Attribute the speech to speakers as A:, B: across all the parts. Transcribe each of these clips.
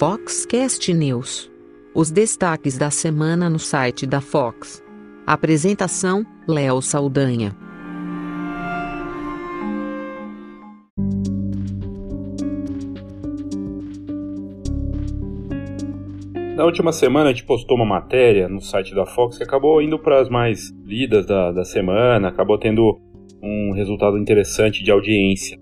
A: Foxcast News. Os destaques da semana no site da Fox. Apresentação: Léo Saldanha.
B: Na última semana a gente postou uma matéria no site da Fox que acabou indo para as mais lidas da, da semana, acabou tendo um resultado interessante de audiência.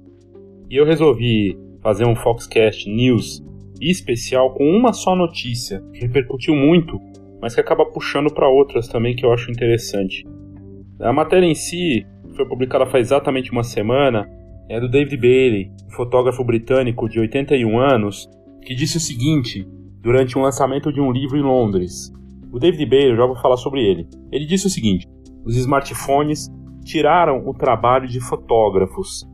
B: E eu resolvi fazer um Foxcast News especial com uma só notícia, que repercutiu muito, mas que acaba puxando para outras também que eu acho interessante. A matéria em si foi publicada faz exatamente uma semana, é do David Bailey, um fotógrafo britânico de 81 anos, que disse o seguinte durante um lançamento de um livro em Londres. O David Bailey, eu já vou falar sobre ele. Ele disse o seguinte: os smartphones tiraram o trabalho de fotógrafos.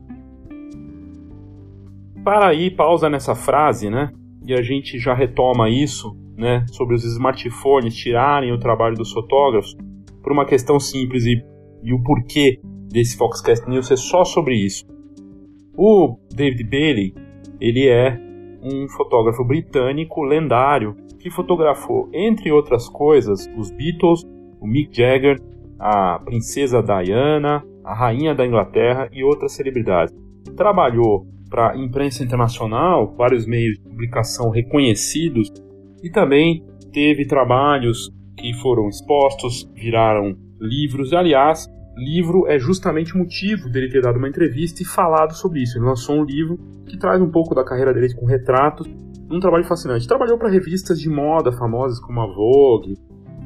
B: Para aí, pausa nessa frase, né? E a gente já retoma isso, né? Sobre os smartphones tirarem o trabalho dos fotógrafos, por uma questão simples e, e o porquê desse Foxcast News é só sobre isso. O David Bailey, ele é um fotógrafo britânico lendário que fotografou, entre outras coisas, os Beatles, o Mick Jagger, a princesa Diana, a rainha da Inglaterra e outras celebridades. Trabalhou para imprensa internacional, vários meios de publicação reconhecidos e também teve trabalhos que foram expostos, viraram livros. Aliás, livro é justamente o motivo dele ter dado uma entrevista e falado sobre isso. Ele lançou um livro que traz um pouco da carreira dele com retratos, um trabalho fascinante. Trabalhou para revistas de moda famosas como a Vogue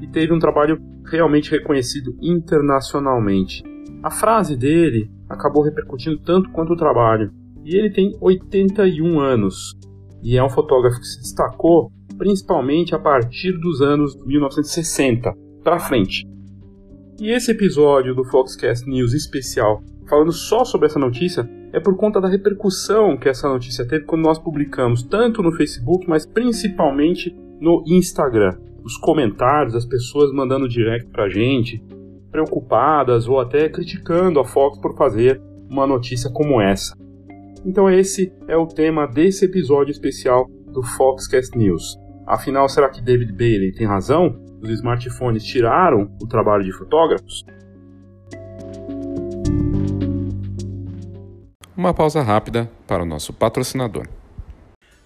B: e teve um trabalho realmente reconhecido internacionalmente. A frase dele acabou repercutindo tanto quanto o trabalho. E ele tem 81 anos e é um fotógrafo que se destacou principalmente a partir dos anos 1960 para frente. E esse episódio do Foxcast News especial, falando só sobre essa notícia, é por conta da repercussão que essa notícia teve quando nós publicamos, tanto no Facebook, mas principalmente no Instagram. Os comentários, as pessoas mandando direct pra gente, preocupadas ou até criticando a Fox por fazer uma notícia como essa. Então esse é o tema desse episódio especial do Foxcast News. Afinal, será que David Bailey tem razão? Os smartphones tiraram o trabalho de fotógrafos?
C: Uma pausa rápida para o nosso patrocinador.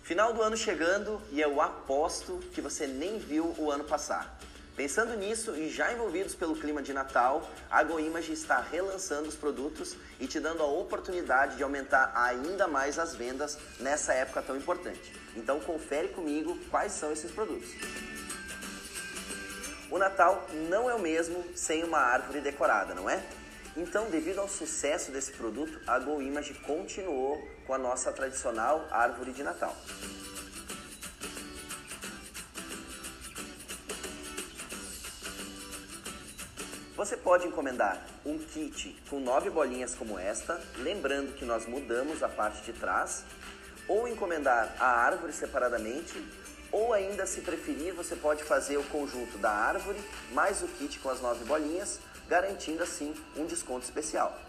D: Final do ano chegando e eu aposto que você nem viu o ano passar. Pensando nisso e já envolvidos pelo clima de Natal, a GoImage está relançando os produtos e te dando a oportunidade de aumentar ainda mais as vendas nessa época tão importante. Então confere comigo quais são esses produtos. O Natal não é o mesmo sem uma árvore decorada, não é? Então, devido ao sucesso desse produto, a GoImage continuou com a nossa tradicional árvore de Natal. Você pode encomendar um kit com nove bolinhas como esta, lembrando que nós mudamos a parte de trás, ou encomendar a árvore separadamente, ou ainda, se preferir, você pode fazer o conjunto da árvore mais o kit com as nove bolinhas, garantindo assim um desconto especial.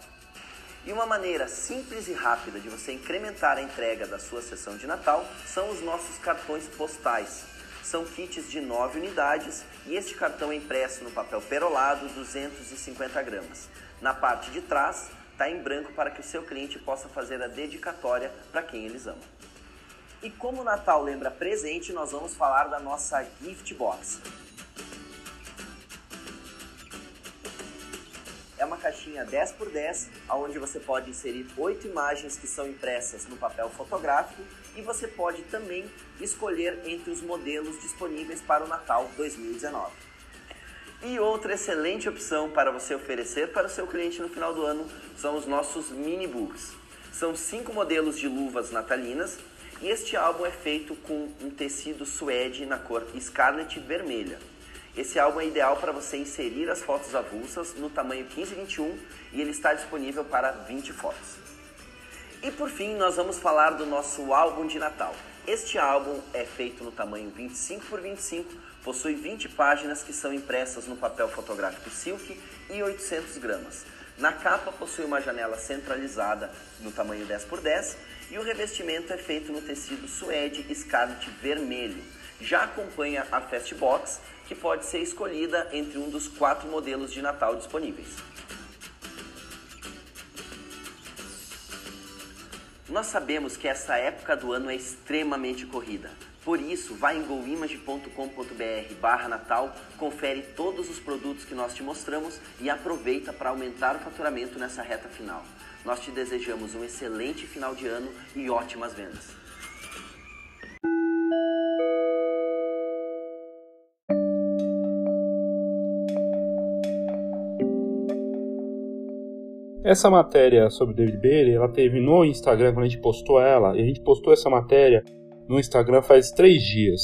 D: E uma maneira simples e rápida de você incrementar a entrega da sua sessão de Natal são os nossos cartões postais são kits de 9 unidades e este cartão é impresso no papel perolado 250 gramas. Na parte de trás está em branco para que o seu cliente possa fazer a dedicatória para quem eles amam. E como o Natal lembra presente, nós vamos falar da nossa Gift Box. É uma caixinha 10 por 10, onde você pode inserir oito imagens que são impressas no papel fotográfico e você pode também escolher entre os modelos disponíveis para o Natal 2019. E outra excelente opção para você oferecer para o seu cliente no final do ano são os nossos mini books. São cinco modelos de luvas natalinas e este álbum é feito com um tecido suede na cor Scarlet vermelha. Esse álbum é ideal para você inserir as fotos avulsas no tamanho 1521 e ele está disponível para 20 fotos. E por fim, nós vamos falar do nosso álbum de Natal. Este álbum é feito no tamanho 25 por 25, possui 20 páginas que são impressas no papel fotográfico Silk e 800 gramas. Na capa possui uma janela centralizada no tamanho 10x10 e o revestimento é feito no tecido suede Scarlet vermelho. Já acompanha a Fastbox, que pode ser escolhida entre um dos quatro modelos de Natal disponíveis. Nós sabemos que essa época do ano é extremamente corrida. Por isso, vai em goimage.com.br barra Natal, confere todos os produtos que nós te mostramos e aproveita para aumentar o faturamento nessa reta final. Nós te desejamos um excelente final de ano e ótimas vendas.
B: Essa matéria sobre David Bailey, ela teve no Instagram, quando a gente postou ela, e a gente postou essa matéria no Instagram faz três dias.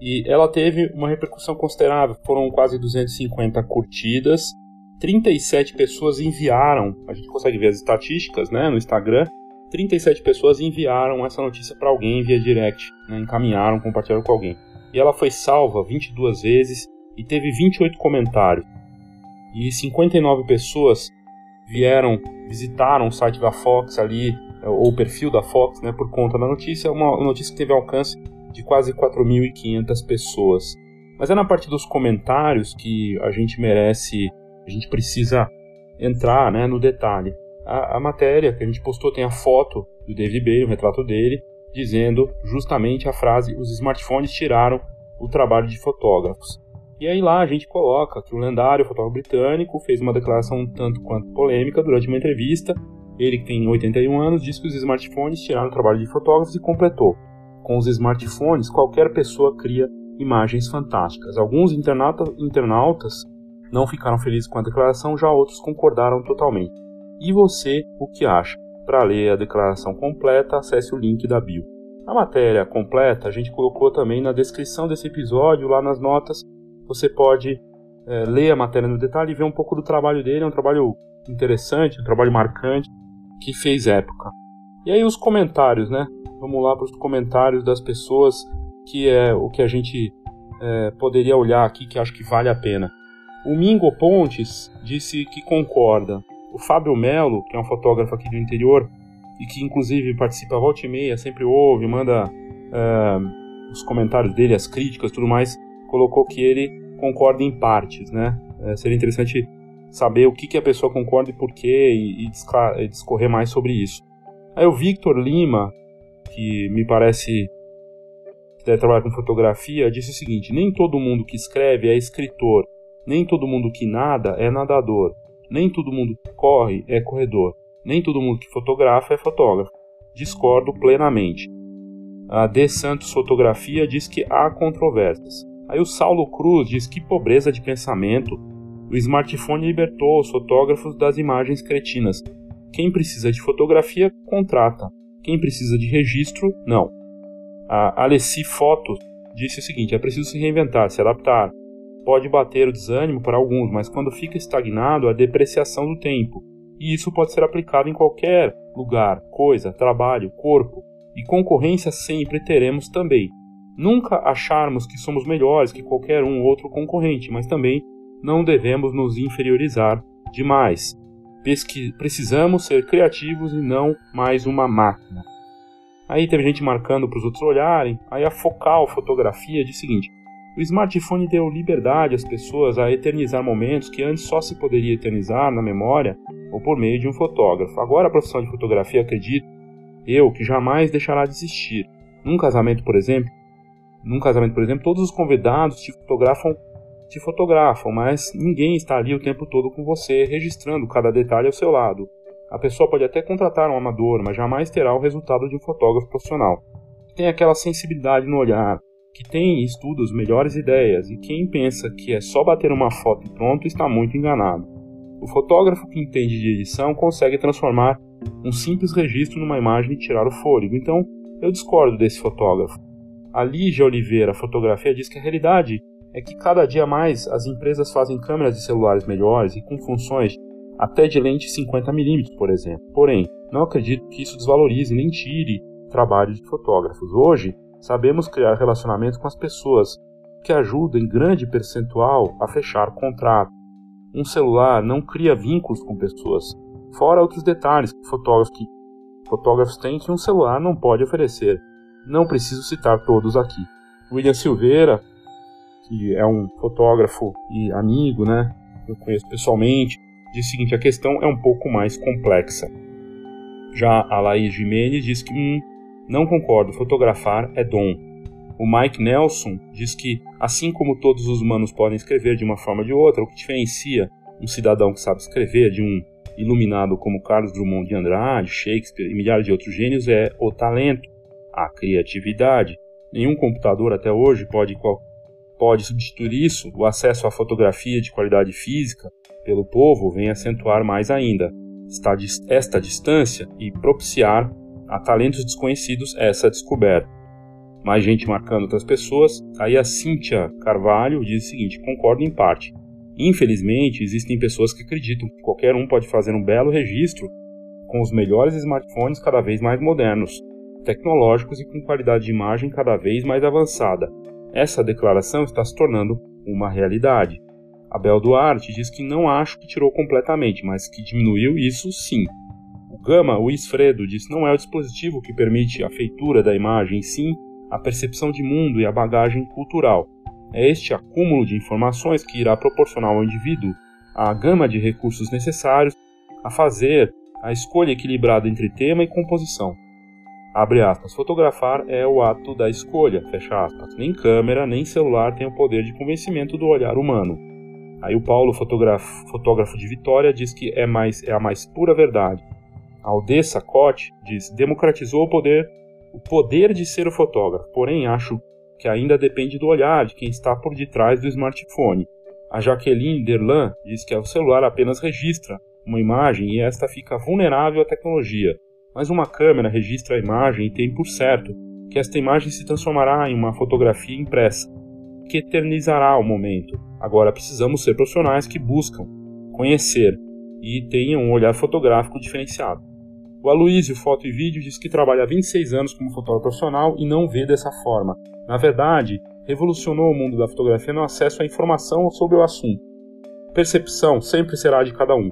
B: E ela teve uma repercussão considerável, foram quase 250 curtidas, 37 pessoas enviaram, a gente consegue ver as estatísticas né, no Instagram, 37 pessoas enviaram essa notícia para alguém via direct, né, encaminharam, compartilharam com alguém. E ela foi salva 22 vezes e teve 28 comentários. E 59 pessoas vieram, visitaram o site da Fox ali, ou o perfil da Fox, né, por conta da notícia, uma notícia que teve alcance de quase 4.500 pessoas. Mas é na parte dos comentários que a gente merece, a gente precisa entrar né, no detalhe. A, a matéria que a gente postou tem a foto do David Bay, o retrato dele, dizendo justamente a frase: os smartphones tiraram o trabalho de fotógrafos. E aí lá a gente coloca que o lendário fotógrafo britânico fez uma declaração um tanto quanto polêmica durante uma entrevista. Ele, que tem 81 anos, disse que os smartphones tiraram o trabalho de fotógrafos e completou. Com os smartphones, qualquer pessoa cria imagens fantásticas. Alguns internauta, internautas não ficaram felizes com a declaração, já outros concordaram totalmente. E você, o que acha? Para ler a declaração completa, acesse o link da bio. A matéria completa a gente colocou também na descrição desse episódio, lá nas notas, você pode é, ler a matéria no detalhe e ver um pouco do trabalho dele. É um trabalho interessante, um trabalho marcante que fez época. E aí os comentários, né? Vamos lá para os comentários das pessoas que é o que a gente é, poderia olhar aqui que acho que vale a pena. O Mingo Pontes disse que concorda. O Fábio Melo, que é um fotógrafo aqui do interior e que inclusive participa volta e meia, sempre ouve, manda é, os comentários dele, as críticas, tudo mais, colocou que ele concorda em partes, né? É, seria interessante saber o que, que a pessoa concorda e por quê e, e discorrer mais sobre isso. Aí o Victor Lima, que me parece que deve trabalhar com fotografia, disse o seguinte: nem todo mundo que escreve é escritor, nem todo mundo que nada é nadador, nem todo mundo que corre é corredor, nem todo mundo que fotografa é fotógrafo. Discordo plenamente. A De Santos Fotografia diz que há controvérsias. Aí o Saulo Cruz diz que pobreza de pensamento. O smartphone libertou os fotógrafos das imagens cretinas. Quem precisa de fotografia, contrata. Quem precisa de registro, não. A Alessi Fotos disse o seguinte: é preciso se reinventar, se adaptar. Pode bater o desânimo para alguns, mas quando fica estagnado, a depreciação do tempo. E isso pode ser aplicado em qualquer lugar, coisa, trabalho, corpo. E concorrência sempre teremos também nunca acharmos que somos melhores que qualquer um outro concorrente, mas também não devemos nos inferiorizar demais. Pesqui precisamos ser criativos e não mais uma máquina. Aí teve gente marcando para os outros olharem. Aí a Focal Fotografia diz o seguinte: o smartphone deu liberdade às pessoas a eternizar momentos que antes só se poderia eternizar na memória ou por meio de um fotógrafo. Agora a profissão de fotografia, acredito eu, que jamais deixará de existir. Num casamento, por exemplo, num casamento, por exemplo, todos os convidados te fotografam, te fotografam, mas ninguém está ali o tempo todo com você, registrando cada detalhe ao seu lado. A pessoa pode até contratar um amador, mas jamais terá o resultado de um fotógrafo profissional. Tem aquela sensibilidade no olhar, que tem estudos melhores ideias, e quem pensa que é só bater uma foto e pronto está muito enganado. O fotógrafo que entende de edição consegue transformar um simples registro numa imagem e tirar o fôlego. Então, eu discordo desse fotógrafo. A Lígia Oliveira Fotografia diz que a realidade é que cada dia mais as empresas fazem câmeras de celulares melhores e com funções até de lente 50mm, por exemplo. Porém, não acredito que isso desvalorize nem tire trabalho de fotógrafos. Hoje, sabemos criar relacionamento com as pessoas, que ajuda em grande percentual a fechar contrato. um celular não cria vínculos com pessoas, fora outros detalhes que fotógrafos, que fotógrafos têm que um celular não pode oferecer. Não preciso citar todos aqui. William Silveira, que é um fotógrafo e amigo, né, eu conheço pessoalmente, diz o seguinte: a questão é um pouco mais complexa. Já a Laís Jimenez diz que, hum, não concordo, fotografar é dom. O Mike Nelson diz que, assim como todos os humanos podem escrever de uma forma ou de outra, o que diferencia um cidadão que sabe escrever de um iluminado como Carlos Drummond de Andrade, Shakespeare e milhares de outros gênios é o talento, a criatividade. Nenhum computador até hoje pode, pode substituir isso. O acesso à fotografia de qualidade física pelo povo vem acentuar mais ainda esta distância e propiciar a talentos desconhecidos essa descoberta. Mais gente marcando outras pessoas. Aí a Cíntia Carvalho diz o seguinte: concordo em parte. Infelizmente, existem pessoas que acreditam que qualquer um pode fazer um belo registro com os melhores smartphones cada vez mais modernos, tecnológicos e com qualidade de imagem cada vez mais avançada. Essa declaração está se tornando uma realidade. Abel Duarte diz que não acho que tirou completamente, mas que diminuiu isso sim. O Gama Fredo diz que não é o dispositivo que permite a feitura da imagem, sim a percepção de mundo e a bagagem cultural. É este acúmulo de informações que irá proporcionar ao indivíduo a gama de recursos necessários a fazer a escolha equilibrada entre tema e composição. Abre aspas, fotografar é o ato da escolha, fecha aspas. Nem câmera, nem celular tem o poder de convencimento do olhar humano. Aí o Paulo, fotógrafo, fotógrafo de Vitória, diz que é, mais, é a mais pura verdade. A Aldessa Cote diz: democratizou o poder, o poder de ser o fotógrafo, porém acho que ainda depende do olhar de quem está por detrás do smartphone. A Jaqueline Derlan diz que o celular apenas registra uma imagem e esta fica vulnerável à tecnologia, mas uma câmera registra a imagem e tem por certo que esta imagem se transformará em uma fotografia impressa, que eternizará o momento Agora precisamos ser profissionais que buscam conhecer e tenham um olhar fotográfico diferenciado. O Aloysio Foto e Vídeo diz que trabalha há 26 anos como fotógrafo profissional e não vê dessa forma. Na verdade, revolucionou o mundo da fotografia no acesso à informação sobre o assunto. Percepção sempre será de cada um.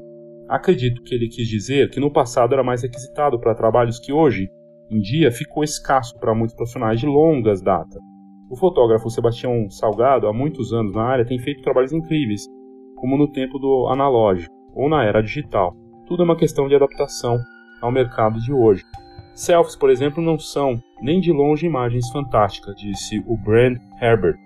B: Acredito que ele quis dizer que no passado era mais requisitado para trabalhos que hoje em dia ficou escasso para muitos profissionais de longas datas. O fotógrafo Sebastião Salgado, há muitos anos na área, tem feito trabalhos incríveis, como no tempo do analógico ou na era digital. Tudo é uma questão de adaptação ao mercado de hoje. Selfies, por exemplo, não são nem de longe imagens fantásticas, disse o Brand Herbert.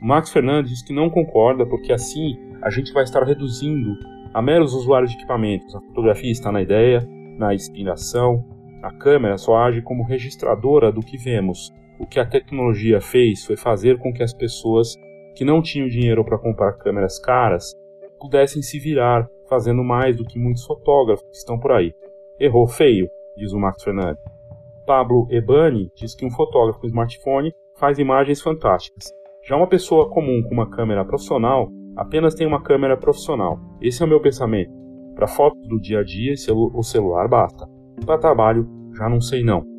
B: Max Fernandes diz que não concorda porque assim a gente vai estar reduzindo a meros usuários de equipamentos. A fotografia está na ideia, na inspiração. A câmera só age como registradora do que vemos o que a tecnologia fez foi fazer com que as pessoas que não tinham dinheiro para comprar câmeras caras pudessem se virar fazendo mais do que muitos fotógrafos que estão por aí. Errou feio, diz o Max Fernandes. Pablo Ebani diz que um fotógrafo com smartphone faz imagens fantásticas. Já uma pessoa comum com uma câmera profissional apenas tem uma câmera profissional. Esse é o meu pensamento. Para fotos do dia a dia, o celular basta. Para trabalho, já não sei não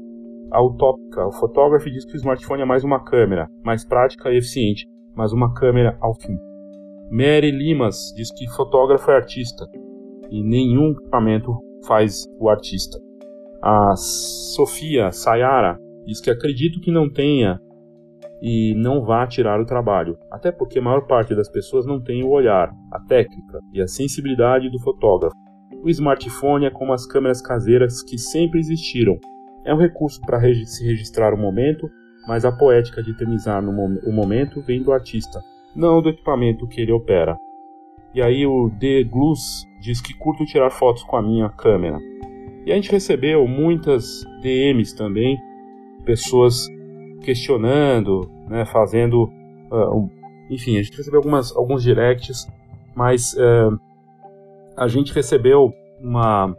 B: a utópica. O fotógrafo diz que o smartphone é mais uma câmera, mais prática e eficiente, mas uma câmera ao fim. Mary Limas diz que fotógrafo é artista e nenhum equipamento faz o artista. A Sofia Sayara diz que acredito que não tenha e não vá tirar o trabalho, até porque a maior parte das pessoas não tem o olhar, a técnica e a sensibilidade do fotógrafo. O smartphone é como as câmeras caseiras que sempre existiram, é um recurso para se registrar o momento, mas a poética de eternizar no mo o momento vem do artista, não do equipamento que ele opera. E aí o The Glus diz que curto tirar fotos com a minha câmera. E a gente recebeu muitas DMs também, pessoas questionando, né, fazendo, uh, um, enfim, a gente recebeu algumas, alguns directs, mas uh, a gente recebeu uma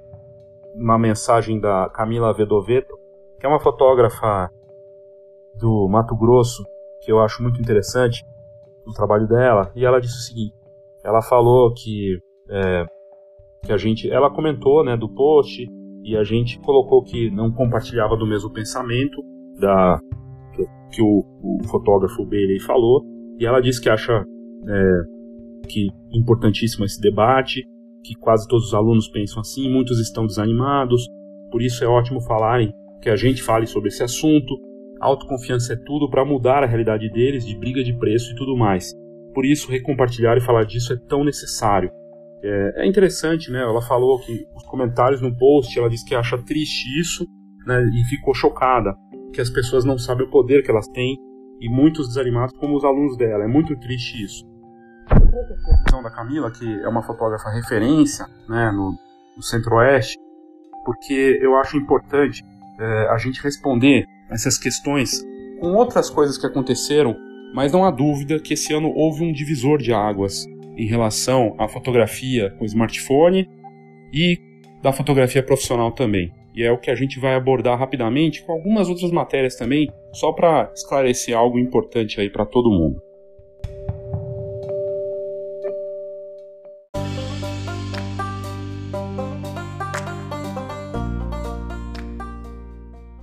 B: uma mensagem da Camila Vedoveto, que é uma fotógrafa do Mato Grosso, que eu acho muito interessante o trabalho dela, e ela disse o seguinte: ela falou que é, que a gente, ela comentou, né, do post e a gente colocou que não compartilhava do mesmo pensamento da que, o, o, fotógrafo Bailey falou, e ela disse que acha é, que importantíssimo esse debate, que quase todos os alunos pensam assim, muitos estão desanimados, por isso é ótimo falarem, que a gente fale sobre esse assunto. Autoconfiança é tudo para mudar a realidade deles, de briga de preço e tudo mais. Por isso, recompartilhar e falar disso é tão necessário. É, é interessante, né? Ela falou que os comentários no post, ela disse que acha triste isso, né? E ficou chocada que as pessoas não sabem o poder que elas têm e muitos desanimados como os alunos dela. É muito triste isso. A da Camila, que é uma fotógrafa referência né, no, no Centro-Oeste, porque eu acho importante é, a gente responder essas questões com outras coisas que aconteceram, mas não há dúvida que esse ano houve um divisor de águas em relação à fotografia com smartphone e da fotografia profissional também. E é o que a gente vai abordar rapidamente com algumas outras matérias também, só para esclarecer algo importante aí para todo mundo.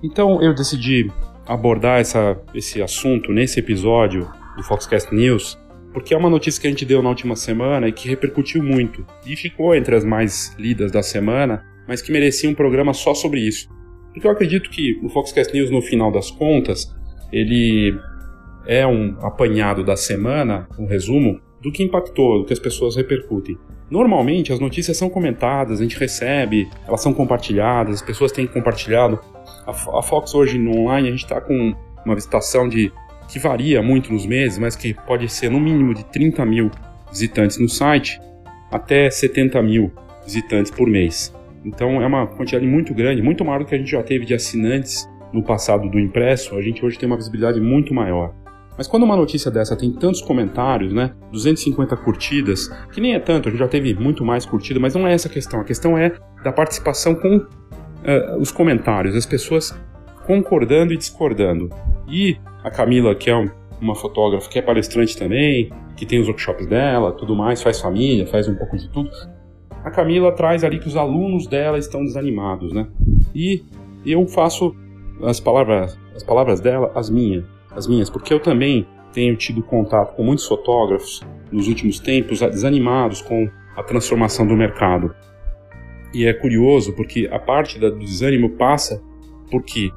B: Então eu decidi abordar essa, esse assunto nesse episódio do Foxcast News, porque é uma notícia que a gente deu na última semana e que repercutiu muito e ficou entre as mais lidas da semana, mas que merecia um programa só sobre isso. Porque eu acredito que o Foxcast News, no final das contas, ele é um apanhado da semana, um resumo, do que impactou, do que as pessoas repercutem. Normalmente as notícias são comentadas, a gente recebe, elas são compartilhadas, as pessoas têm compartilhado. A, Fox hoje no online a gente está com uma visitação de que varia muito nos meses, mas que pode ser no mínimo de 30 mil visitantes no site até 70 mil visitantes por mês. Então é uma quantidade muito grande, muito maior do que a gente já teve de assinantes no passado do impresso. A gente hoje tem uma visibilidade muito maior. Mas quando uma notícia dessa tem tantos comentários, né, 250 curtidas, que nem é tanto, a gente já teve muito mais curtida, mas não é essa a questão. A questão é da participação com uh, os comentários, as pessoas concordando e discordando. E a Camila, que é uma fotógrafa, que é palestrante também, que tem os workshops dela, tudo mais, faz família, faz um pouco de tudo. A Camila traz ali que os alunos dela estão desanimados, né? E eu faço as palavras, as palavras dela as minhas as minhas, porque eu também tenho tido contato com muitos fotógrafos nos últimos tempos desanimados com a transformação do mercado. E é curioso porque a parte do desânimo passa porque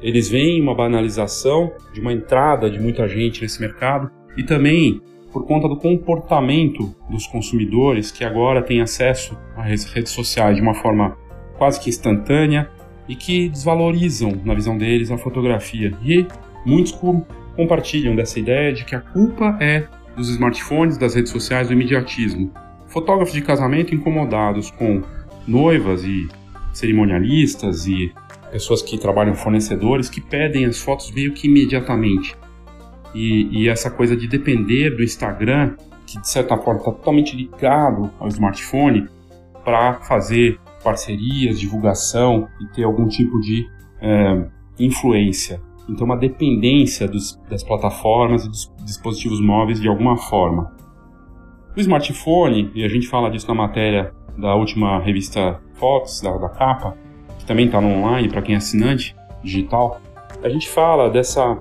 B: eles veem uma banalização de uma entrada de muita gente nesse mercado e também por conta do comportamento dos consumidores que agora têm acesso às redes sociais de uma forma quase que instantânea e que desvalorizam, na visão deles, a fotografia. E Muitos compartilham dessa ideia de que a culpa é dos smartphones, das redes sociais, do imediatismo. Fotógrafos de casamento incomodados com noivas e cerimonialistas e pessoas que trabalham fornecedores que pedem as fotos meio que imediatamente. E, e essa coisa de depender do Instagram, que de certa forma está totalmente ligado ao smartphone, para fazer parcerias, divulgação e ter algum tipo de é, influência. Então, uma dependência dos, das plataformas e dos dispositivos móveis de alguma forma. O smartphone, e a gente fala disso na matéria da última revista Fox, da, da capa, que também está no online para quem é assinante digital, a gente fala dessa,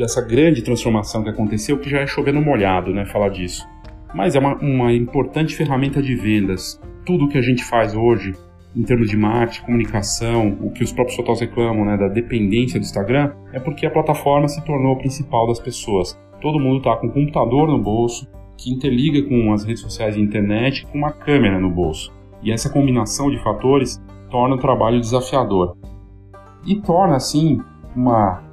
B: dessa grande transformação que aconteceu, que já é chovendo molhado, né, falar disso. Mas é uma, uma importante ferramenta de vendas. Tudo que a gente faz hoje em termos de marketing, comunicação, o que os próprios fotógrafos reclamam, né, da dependência do Instagram, é porque a plataforma se tornou a principal das pessoas. Todo mundo está com um computador no bolso, que interliga com as redes sociais e internet, com uma câmera no bolso. E essa combinação de fatores torna o trabalho desafiador. E torna, assim, uma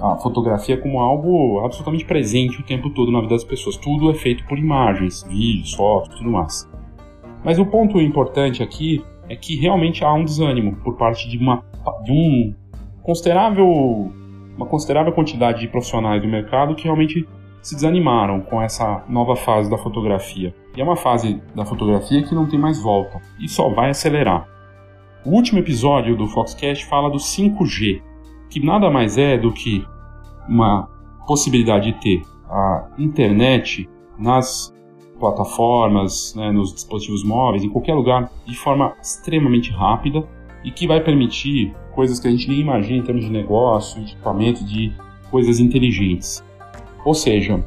B: a fotografia como algo absolutamente presente o tempo todo na vida das pessoas. Tudo é feito por imagens, vídeos, fotos, tudo mais. Mas o ponto importante aqui é que realmente há um desânimo por parte de uma de um considerável uma considerável quantidade de profissionais do mercado que realmente se desanimaram com essa nova fase da fotografia. E é uma fase da fotografia que não tem mais volta e só vai acelerar. O último episódio do Foxcast fala do 5G, que nada mais é do que uma possibilidade de ter a internet nas plataformas, né, nos dispositivos móveis, em qualquer lugar, de forma extremamente rápida e que vai permitir coisas que a gente nem imagina em termos de negócio, de equipamento, de coisas inteligentes. Ou seja,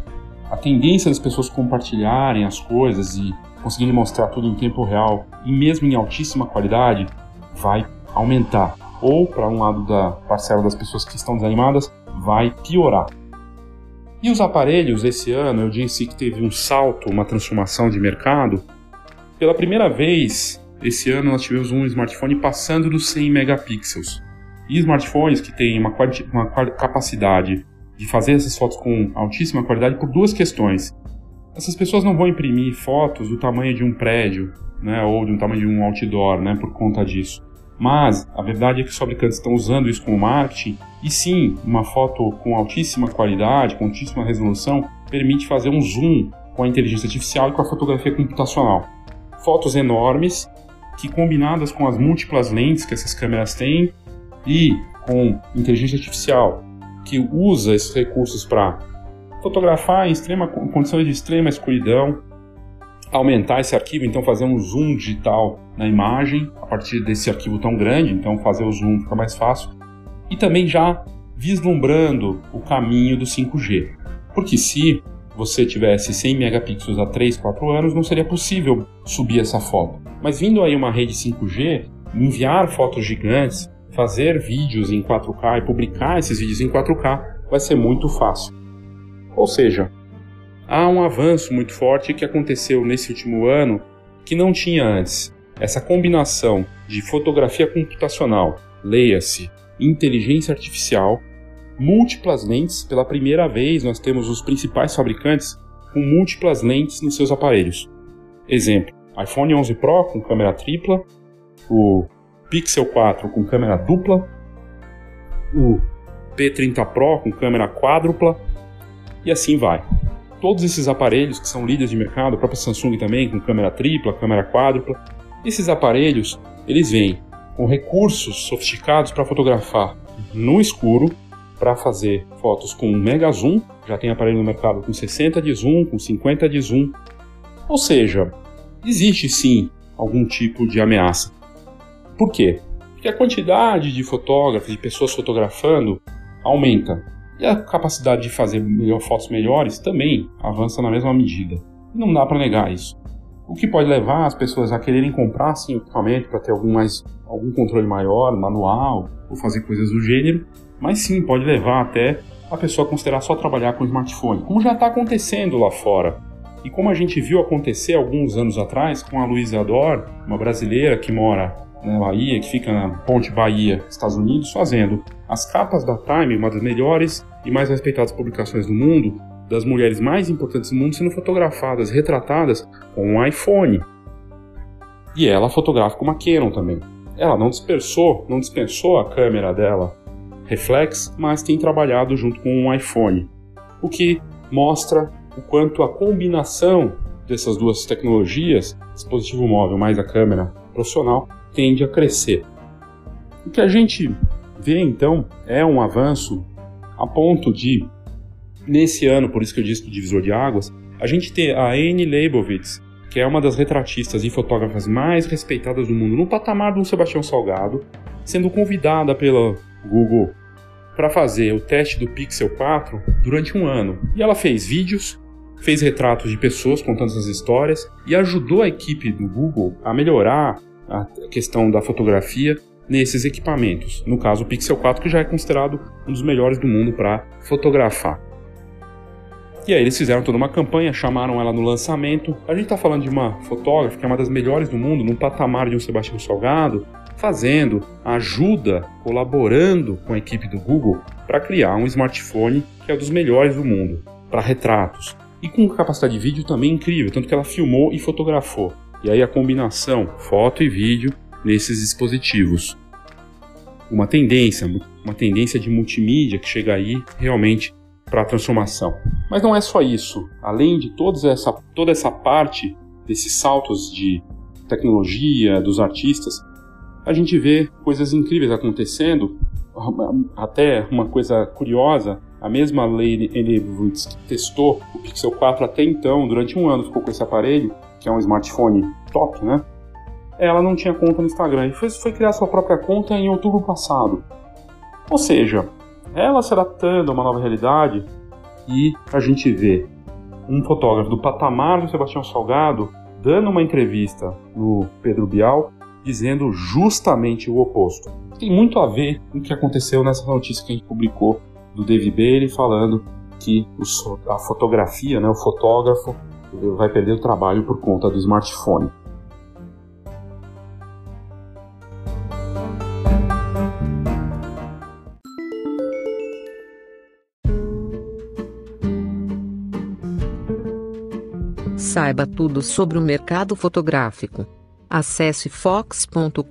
B: a tendência das pessoas compartilharem as coisas e conseguirem mostrar tudo em tempo real, e mesmo em altíssima qualidade, vai aumentar. Ou, para um lado da parcela das pessoas que estão desanimadas, vai piorar. E os aparelhos, esse ano, eu disse que teve um salto, uma transformação de mercado. Pela primeira vez, esse ano nós tivemos um smartphone passando dos 100 megapixels. E smartphones que têm uma, uma capacidade de fazer essas fotos com altíssima qualidade por duas questões. Essas pessoas não vão imprimir fotos do tamanho de um prédio, né, ou do tamanho de um outdoor, né, por conta disso. Mas a verdade é que os fabricantes estão usando isso como marketing, e sim, uma foto com altíssima qualidade, com altíssima resolução, permite fazer um zoom com a inteligência artificial e com a fotografia computacional. Fotos enormes que, combinadas com as múltiplas lentes que essas câmeras têm e com inteligência artificial que usa esses recursos para fotografar em extrema, condições de extrema escuridão, aumentar esse arquivo, então fazer um zoom digital na imagem a partir desse arquivo tão grande, então fazer o zoom fica mais fácil, e também já vislumbrando o caminho do 5G. Porque se você tivesse 100 megapixels há 3, 4 anos, não seria possível subir essa foto. Mas vindo aí uma rede 5G, enviar fotos gigantes, fazer vídeos em 4K e publicar esses vídeos em 4K vai ser muito fácil. Ou seja, há um avanço muito forte que aconteceu nesse último ano que não tinha antes. Essa combinação de fotografia computacional, leia-se, inteligência artificial, múltiplas lentes, pela primeira vez nós temos os principais fabricantes com múltiplas lentes nos seus aparelhos. Exemplo: iPhone 11 Pro com câmera tripla, o Pixel 4 com câmera dupla, o P30 Pro com câmera quádrupla e assim vai. Todos esses aparelhos que são líderes de mercado, a própria Samsung também com câmera tripla, câmera quádrupla, esses aparelhos eles vêm com recursos sofisticados para fotografar no escuro, para fazer fotos com mega zoom, já tem aparelho no mercado com 60 de zoom, com 50 de zoom. Ou seja, existe sim algum tipo de ameaça. Por quê? Porque a quantidade de fotógrafos, de pessoas fotografando, aumenta. E a capacidade de fazer melhor, fotos melhores também avança na mesma medida. Não dá para negar isso. O que pode levar as pessoas a quererem comprar sim, equipamento para ter algum, mais, algum controle maior, manual, ou fazer coisas do gênero, mas sim pode levar até a pessoa considerar só trabalhar com smartphone, como já está acontecendo lá fora. E como a gente viu acontecer alguns anos atrás com a Luísa Ador, uma brasileira que mora Bahia, que fica na Ponte Bahia, Estados Unidos, fazendo as capas da Time, uma das melhores e mais respeitadas publicações do mundo, das mulheres mais importantes do mundo sendo fotografadas, retratadas com um iPhone. E ela fotografa com uma Canon também. Ela não dispersou, não dispensou a câmera dela reflex, mas tem trabalhado junto com um iPhone. O que mostra o quanto a combinação dessas duas tecnologias, dispositivo móvel mais a câmera profissional, tende a crescer. O que a gente vê então é um avanço a ponto de, nesse ano, por isso que eu disse do divisor de águas, a gente ter a Anne Leibovitz, que é uma das retratistas e fotógrafas mais respeitadas do mundo, no patamar do Sebastião Salgado, sendo convidada pela Google para fazer o teste do Pixel 4 durante um ano. E ela fez vídeos, fez retratos de pessoas contando essas histórias e ajudou a equipe do Google a melhorar a questão da fotografia nesses equipamentos. No caso, o Pixel 4, que já é considerado um dos melhores do mundo para fotografar. E aí eles fizeram toda uma campanha, chamaram ela no lançamento. A gente está falando de uma fotógrafa que é uma das melhores do mundo, num patamar de um Sebastião Salgado, fazendo ajuda, colaborando com a equipe do Google para criar um smartphone que é um dos melhores do mundo para retratos e com capacidade de vídeo também incrível, tanto que ela filmou e fotografou. E aí a combinação foto e vídeo nesses dispositivos. Uma tendência, uma tendência de multimídia que chega aí realmente para a transformação. Mas não é só isso. Além de toda essa, toda essa parte desses saltos de tecnologia dos artistas, a gente vê coisas incríveis acontecendo. Até uma coisa curiosa, a mesma Lady Leibovitz que testou o Pixel 4 até então, durante um ano ficou com esse aparelho, que é um smartphone top, né? Ela não tinha conta no Instagram e foi, foi criar sua própria conta em outubro passado. Ou seja, ela se adaptando a uma nova realidade e a gente vê um fotógrafo do patamar do Sebastião Salgado dando uma entrevista no Pedro Bial dizendo justamente o oposto. Tem muito a ver com o que aconteceu nessa notícia que a gente publicou do David Bailey falando que a fotografia, né, o fotógrafo, vai perder o trabalho por conta do smartphone.
A: Saiba tudo sobre o mercado fotográfico. Acesse fox.com.br.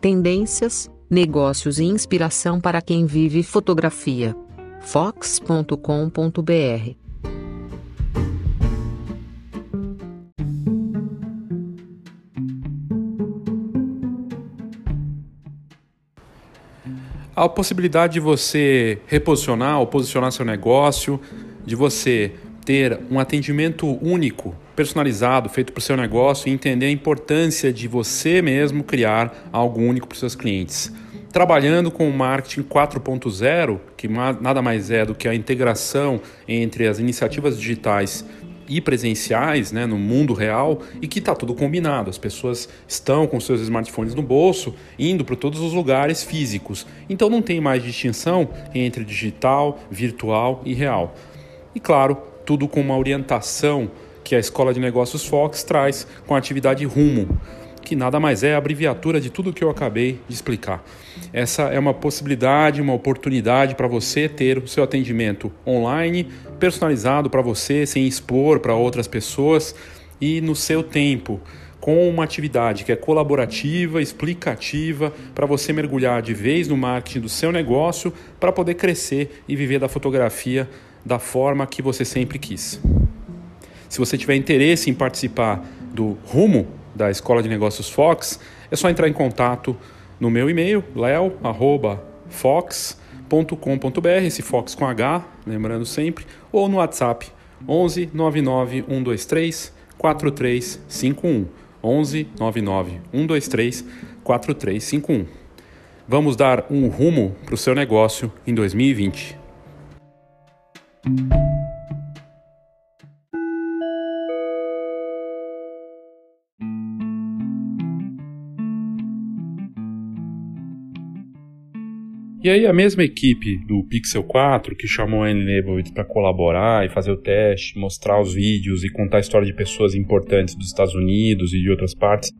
A: Tendências, negócios e inspiração para quem vive fotografia. fox.com.br.
C: A possibilidade de você reposicionar ou posicionar seu negócio, de você ter um atendimento único, personalizado, feito para o seu negócio e entender a importância de você mesmo criar algo único para os seus clientes. Trabalhando com o marketing 4.0, que nada mais é do que a integração entre as iniciativas digitais e presenciais né, no mundo real e que está tudo combinado. As pessoas estão com seus smartphones no bolso, indo para todos os lugares físicos. Então não tem mais distinção entre digital, virtual e real. E claro, tudo com uma orientação que a Escola de Negócios Fox traz com a atividade Rumo, que nada mais é a abreviatura de tudo que eu acabei de explicar. Essa é uma possibilidade, uma oportunidade para você ter o seu atendimento online, personalizado para você, sem expor para outras pessoas e no seu tempo com uma atividade que é colaborativa, explicativa, para você mergulhar de vez no marketing do seu negócio para poder crescer e viver da fotografia da forma que você sempre quis. Se você tiver interesse em participar do Rumo da Escola de Negócios Fox, é só entrar em contato no meu e-mail, leo@fox.com.br, esse Fox com H, lembrando sempre, ou no WhatsApp 11 99 123 4351. 11 99 123 4351. Vamos dar um rumo para o seu negócio em 2020.
B: E aí a mesma equipe do Pixel 4 que chamou a Enable para colaborar e fazer o teste, mostrar os vídeos e contar a história de pessoas importantes dos Estados Unidos e de outras partes,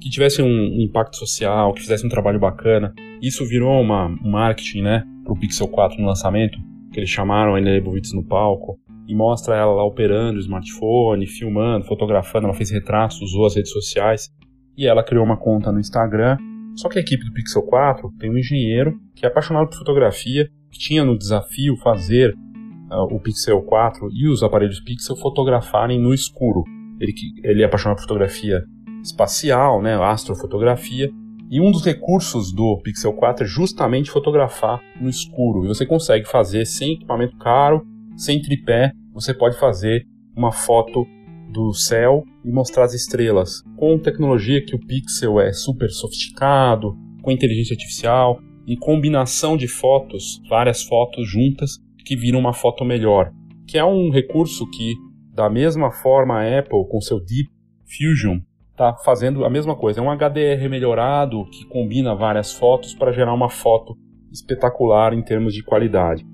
B: que tivessem um impacto social, que fizessem um trabalho bacana. Isso virou uma, um marketing, né, para o Pixel 4 no lançamento que eles chamaram a Helena Leibovitz no palco, e mostra ela lá operando o smartphone, filmando, fotografando, ela fez retratos, usou as redes sociais, e ela criou uma conta no Instagram. Só que a equipe do Pixel 4 tem um engenheiro que é apaixonado por fotografia, que tinha no desafio fazer uh, o Pixel 4 e os aparelhos Pixel fotografarem no escuro. Ele, ele é apaixonado por fotografia espacial, né, astrofotografia, e um dos recursos do Pixel 4 é justamente fotografar no escuro. E você consegue fazer sem equipamento caro, sem tripé, você pode fazer uma foto do céu e mostrar as estrelas. Com tecnologia que o Pixel é super sofisticado, com inteligência artificial e combinação de fotos, várias fotos juntas, que viram uma foto melhor. Que é um recurso que, da mesma forma, a Apple, com seu Deep Fusion, está fazendo a mesma coisa. É um HDR melhorado que combina várias fotos para gerar uma foto espetacular em termos de qualidade.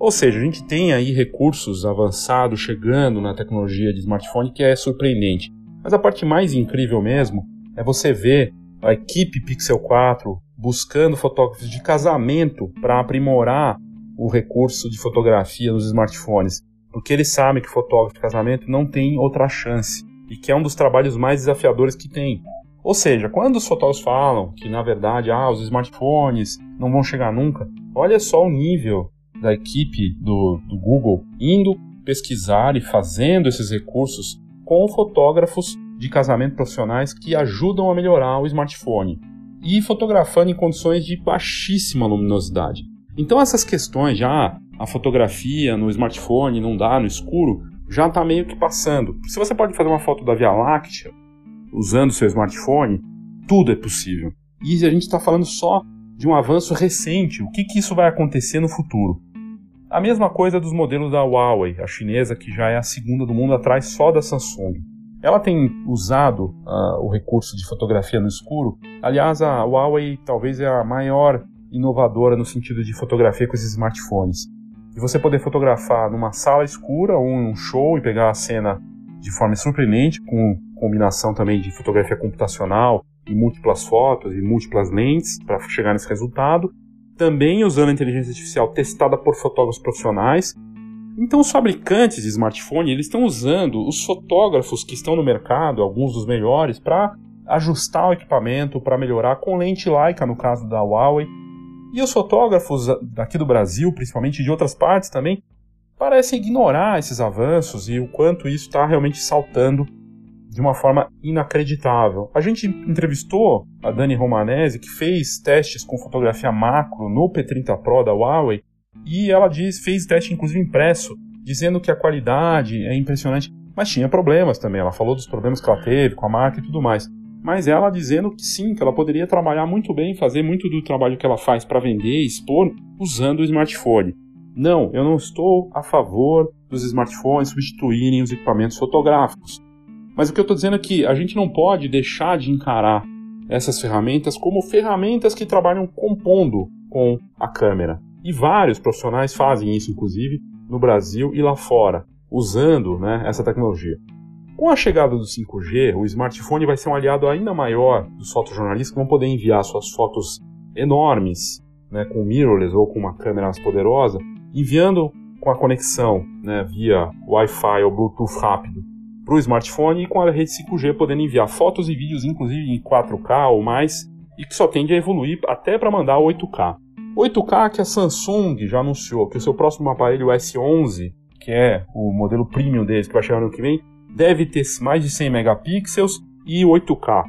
B: Ou seja, a gente tem aí recursos avançados chegando na tecnologia de smartphone que é surpreendente. Mas a parte mais incrível mesmo é você ver a equipe Pixel 4 buscando fotógrafos de casamento para aprimorar o recurso de fotografia nos smartphones, porque eles sabem que fotógrafo de casamento não tem outra chance e que é um dos trabalhos mais desafiadores que tem. Ou seja, quando os fotógrafos falam que na verdade ah, os smartphones não vão chegar nunca, olha só o nível da equipe do, do Google indo pesquisar e fazendo esses recursos com fotógrafos de casamento profissionais que ajudam a melhorar o smartphone e fotografando em condições de baixíssima luminosidade. Então essas questões já a fotografia no smartphone não dá no escuro, já está meio que passando. Se você pode fazer uma foto da Via Láctea usando seu smartphone, tudo é possível. E a gente está falando só de um avanço recente. O que, que isso vai acontecer no futuro? A mesma coisa dos modelos da Huawei, a chinesa que já é a segunda do mundo atrás só da Samsung. Ela tem usado uh, o recurso de fotografia no escuro. Aliás, a Huawei talvez é a maior inovadora no sentido de fotografia com esses smartphones. E você poder fotografar numa sala escura ou em um show e pegar a cena de forma surpreendente, com combinação também de fotografia computacional e múltiplas fotos e múltiplas lentes para chegar nesse resultado também usando a inteligência artificial testada por fotógrafos profissionais. Então, os fabricantes de smartphone eles estão usando os fotógrafos que estão no mercado, alguns dos melhores, para ajustar o equipamento, para melhorar com lente Leica, no caso da Huawei. E os fotógrafos daqui do Brasil, principalmente de outras partes também, parecem ignorar esses avanços e o quanto isso está realmente saltando de uma forma inacreditável. A gente entrevistou a Dani Romanese, que fez testes com fotografia macro no P30 Pro da Huawei, e ela diz, fez teste inclusive impresso, dizendo que a qualidade é impressionante, mas tinha problemas também. Ela falou dos problemas que ela teve com a marca e tudo mais. Mas ela dizendo que sim, que ela poderia trabalhar muito bem, fazer muito do trabalho que ela faz para vender e expor usando o smartphone. Não, eu não estou a favor dos smartphones substituírem os equipamentos fotográficos. Mas o que eu estou dizendo é que a gente não pode deixar de encarar essas ferramentas como ferramentas que trabalham compondo com a câmera. E vários profissionais fazem isso, inclusive, no Brasil e lá fora, usando né, essa tecnologia. Com a chegada do 5G, o smartphone vai ser um aliado ainda maior dos fotojornalistas que vão poder enviar suas fotos enormes, né, com mirrorless ou com uma câmera mais poderosa, enviando com a conexão né, via Wi-Fi ou Bluetooth rápido para o smartphone e com a rede 5G podendo enviar fotos e vídeos, inclusive em 4K ou mais, e que só tende a evoluir até para mandar 8K. 8K que a Samsung já anunciou que o seu próximo aparelho S11, que é o modelo premium deles que vai chegar no ano que vem, deve ter mais de 100 megapixels e 8K.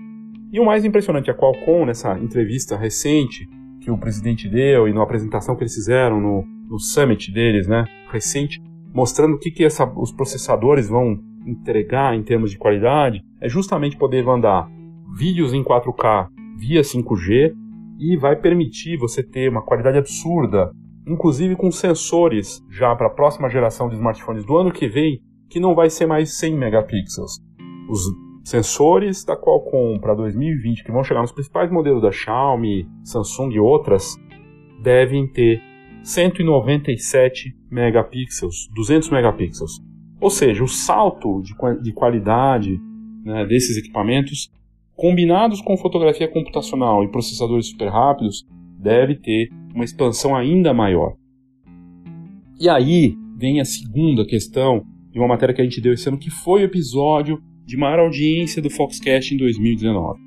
B: E o mais impressionante, a Qualcomm, nessa entrevista recente que o presidente deu e na apresentação que eles fizeram no, no summit deles, né, recente, mostrando o que, que essa, os processadores vão entregar em termos de qualidade é justamente poder mandar vídeos em 4K via 5G e vai permitir você ter uma qualidade absurda, inclusive com sensores já para a próxima geração de smartphones do ano que vem, que não vai ser mais 100 megapixels. Os sensores da Qualcomm para 2020, que vão chegar nos principais modelos da Xiaomi, Samsung e outras, devem ter 197 megapixels, 200 megapixels. Ou seja, o salto de, de qualidade né, desses equipamentos, combinados com fotografia computacional e processadores super rápidos, deve ter uma expansão ainda maior. E aí vem a segunda questão de uma matéria que a gente deu esse ano, que foi o episódio de maior audiência do Foxcast em 2019.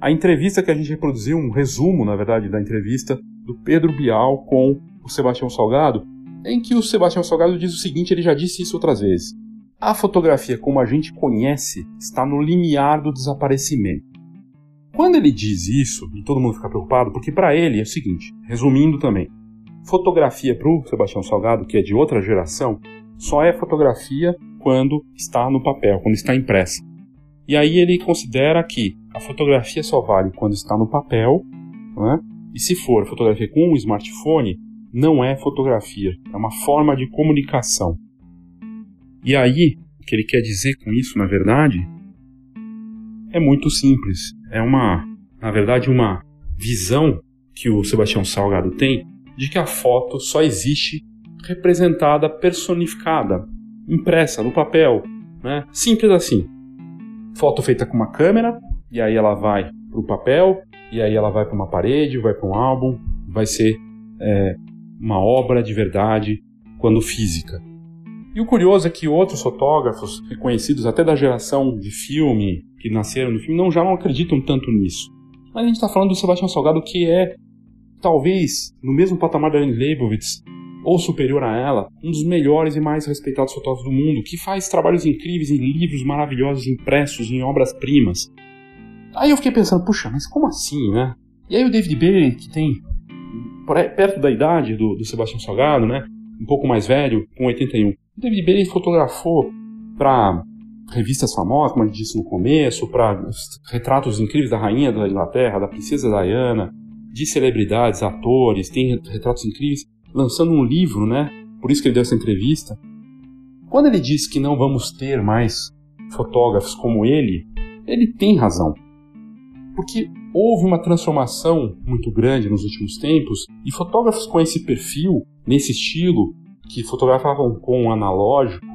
B: A entrevista que a gente reproduziu, um resumo, na verdade, da entrevista do Pedro Bial com o Sebastião Salgado, em que o Sebastião Salgado diz o seguinte, ele já disse isso outras vezes. A fotografia como a gente conhece está no limiar do desaparecimento. Quando ele diz isso, e todo mundo fica preocupado, porque para ele é o seguinte, resumindo também, fotografia para o Sebastião Salgado, que é de outra geração, só é fotografia quando está no papel, quando está impressa. E aí ele considera que a fotografia só vale quando está no papel, é? e se for fotografia com um smartphone, não é fotografia, é uma forma de comunicação. E aí, o que ele quer dizer com isso, na verdade, é muito simples. É uma, na verdade, uma visão que o Sebastião Salgado tem de que a foto só existe representada, personificada, impressa no papel, né? Simples assim. Foto feita com uma câmera e aí ela vai para o papel e aí ela vai para uma parede, vai para um álbum, vai ser é, uma obra de verdade quando física. E o curioso é que outros fotógrafos reconhecidos até da geração de filme, que nasceram no filme, não já não acreditam tanto nisso. Mas a gente está falando do Sebastião Salgado, que é, talvez, no mesmo patamar da Anne Leibovitz, ou superior a ela, um dos melhores e mais respeitados fotógrafos do mundo, que faz trabalhos incríveis em livros maravilhosos impressos em obras-primas. Aí eu fiquei pensando, puxa, mas como assim, né? E aí o David Bailey, que tem perto da idade do, do Sebastião Salgado, né? Um pouco mais velho, com 81. O David Bailey fotografou para revistas famosas, como a gente disse no começo, para retratos incríveis da rainha da Inglaterra, da princesa Diana, de celebridades, atores, tem retratos incríveis, lançando um livro, né? por isso que ele deu essa entrevista. Quando ele diz que não vamos ter mais fotógrafos como ele, ele tem razão. Porque houve uma transformação muito grande nos últimos tempos e fotógrafos com esse perfil, nesse estilo, que fotografavam com um analógico,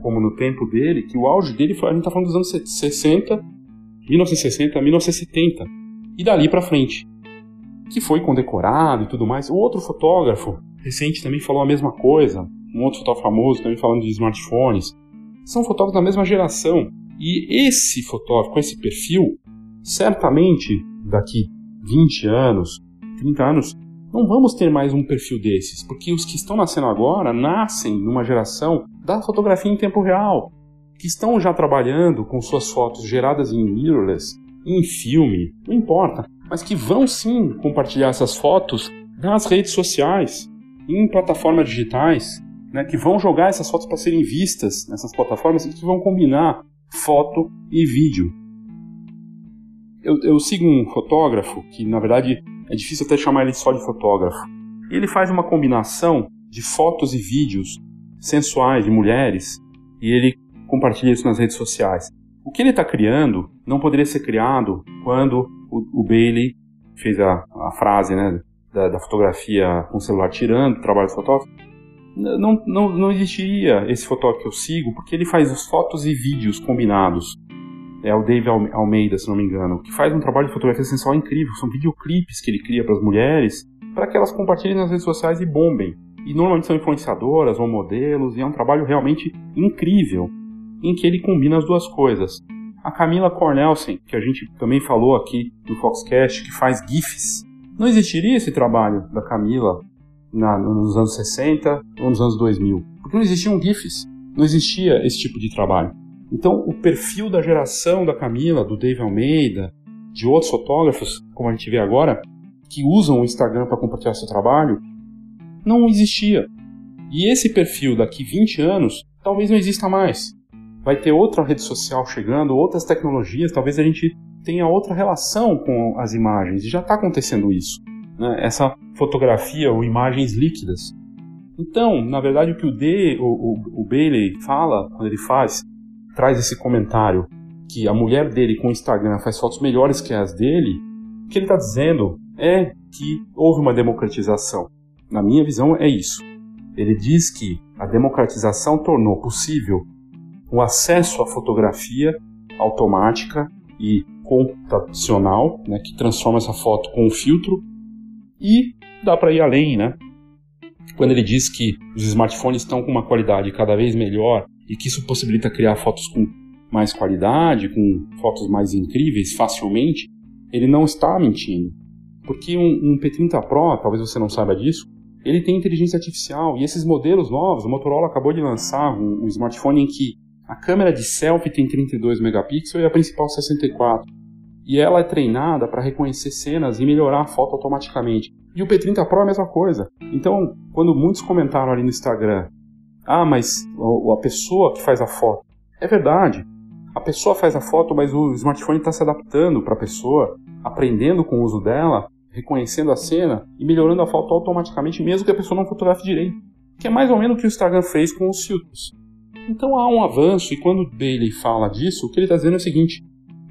B: como no tempo dele, que o auge dele foi, a gente está falando dos anos 60, 1960, 1970, e dali para frente, que foi condecorado e tudo mais. O outro fotógrafo recente também falou a mesma coisa, um outro fotógrafo famoso também falando de smartphones. São fotógrafos da mesma geração, e esse fotógrafo com esse perfil, certamente daqui 20 anos, 30 anos, não vamos ter mais um perfil desses, porque os que estão nascendo agora nascem numa geração da fotografia em tempo real, que estão já trabalhando com suas fotos geradas em mirrorless, em filme, não importa, mas que vão sim compartilhar essas fotos nas redes sociais, em plataformas digitais, né, que vão jogar essas fotos para serem vistas nessas plataformas e que vão combinar foto e vídeo. Eu, eu sigo um fotógrafo que, na verdade, é difícil até chamar ele só de fotógrafo. Ele faz uma combinação de fotos e vídeos sensuais de mulheres e ele compartilha isso nas redes sociais. O que ele está criando não poderia ser criado quando o, o Bailey fez a, a frase né, da, da, fotografia com o celular tirando trabalho do fotógrafo. Não, não, não existiria esse fotógrafo que eu sigo, porque ele faz as fotos e vídeos combinados é o Dave Almeida, se não me engano, que faz um trabalho de fotografia sensual incrível. São videoclipes que ele cria para as mulheres, para que elas compartilhem nas redes sociais e bombem. E normalmente são influenciadoras ou modelos, e é um trabalho realmente incrível, em que ele combina as duas coisas. A Camila Cornelsen, que a gente também falou aqui no Foxcast, que faz GIFs. Não existiria esse trabalho da Camila na, nos anos 60 ou nos anos 2000, porque não existiam GIFs, não existia esse tipo de trabalho. Então, o perfil da geração da Camila, do Dave Almeida, de outros fotógrafos, como a gente vê agora, que usam o Instagram para compartilhar seu trabalho, não existia. E esse perfil daqui 20 anos talvez não exista mais. Vai ter outra rede social chegando, outras tecnologias, talvez a gente tenha outra relação com as imagens. E já está acontecendo isso. Né? Essa fotografia ou imagens líquidas. Então, na verdade, o que o, D, o, o, o Bailey fala quando ele faz traz esse comentário que a mulher dele com o Instagram faz fotos melhores que as dele, o que ele está dizendo é que houve uma democratização. Na minha visão, é isso. Ele diz que a democratização tornou possível o acesso à fotografia automática e computacional, né, que transforma essa foto com um filtro, e dá para ir além, né? Quando ele diz que os smartphones estão com uma qualidade cada vez melhor e que isso possibilita criar fotos com mais qualidade, com fotos mais incríveis facilmente, ele não está mentindo. Porque um, um P30 Pro, talvez você não saiba disso, ele tem inteligência artificial e esses modelos novos, o Motorola acabou de lançar um, um smartphone em que a câmera de selfie tem 32 megapixels e a principal 64. E ela é treinada para reconhecer cenas e melhorar a foto automaticamente. E o P30 Pro é a mesma coisa. Então, quando muitos comentaram ali no Instagram ah, mas a pessoa que faz a foto. É verdade. A pessoa faz a foto, mas o smartphone está se adaptando para a pessoa, aprendendo com o uso dela, reconhecendo a cena e melhorando a foto automaticamente, mesmo que a pessoa não fotografe direito. Que é mais ou menos o que o Instagram fez com os filtros. Então há um avanço, e quando Bailey fala disso, o que ele está dizendo é o seguinte: